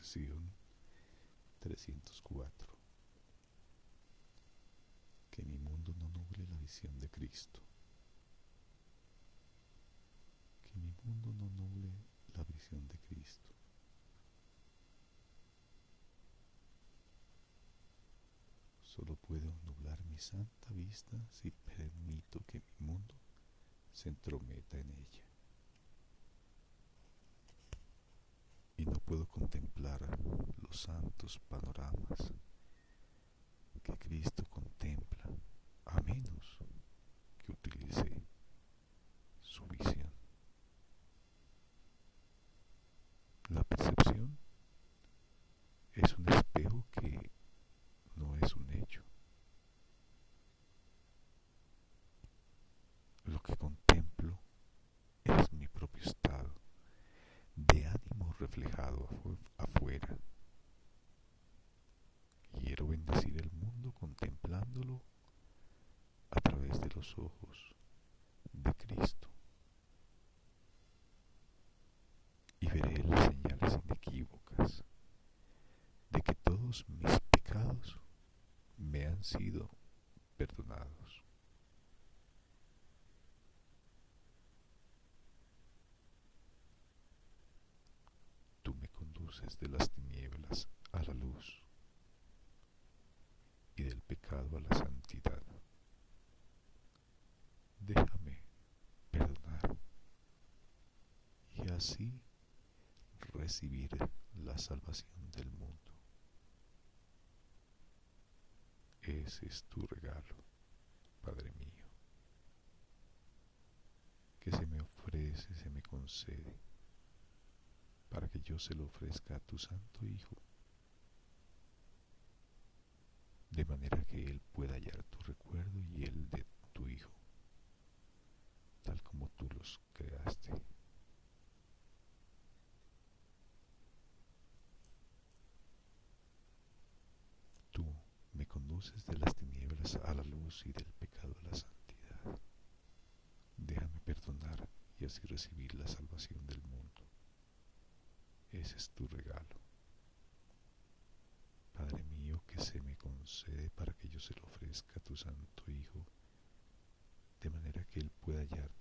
Lección 304. Que mi mundo no nuble la visión de Cristo. Que mi mundo no nuble la visión de Cristo. Solo puedo nublar mi santa vista si permito que mi mundo se entrometa en ella. Y no puedo contemplar los santos panoramas que Cristo contempla a menos que utilice su visión. La percepción es un espejo que no es un hecho. Lo que contemplo los ojos de Cristo. Y veré las señales inequívocas de que todos mis pecados me han sido perdonados. Tú me conduces de las tinieblas a la luz y del pecado a la santidad. Déjame perdonar y así recibir la salvación del mundo. Ese es tu regalo, Padre mío, que se me ofrece, se me concede, para que yo se lo ofrezca a tu Santo Hijo, de manera que Él pueda hallar tu recuerdo y el de tu Hijo, tal como tú los creaste. Tú de las tinieblas a la luz y del pecado a la santidad. Déjame perdonar y así recibir la salvación del mundo. Ese es tu regalo. Padre mío, que se me concede para que yo se lo ofrezca a tu Santo Hijo, de manera que Él pueda hallar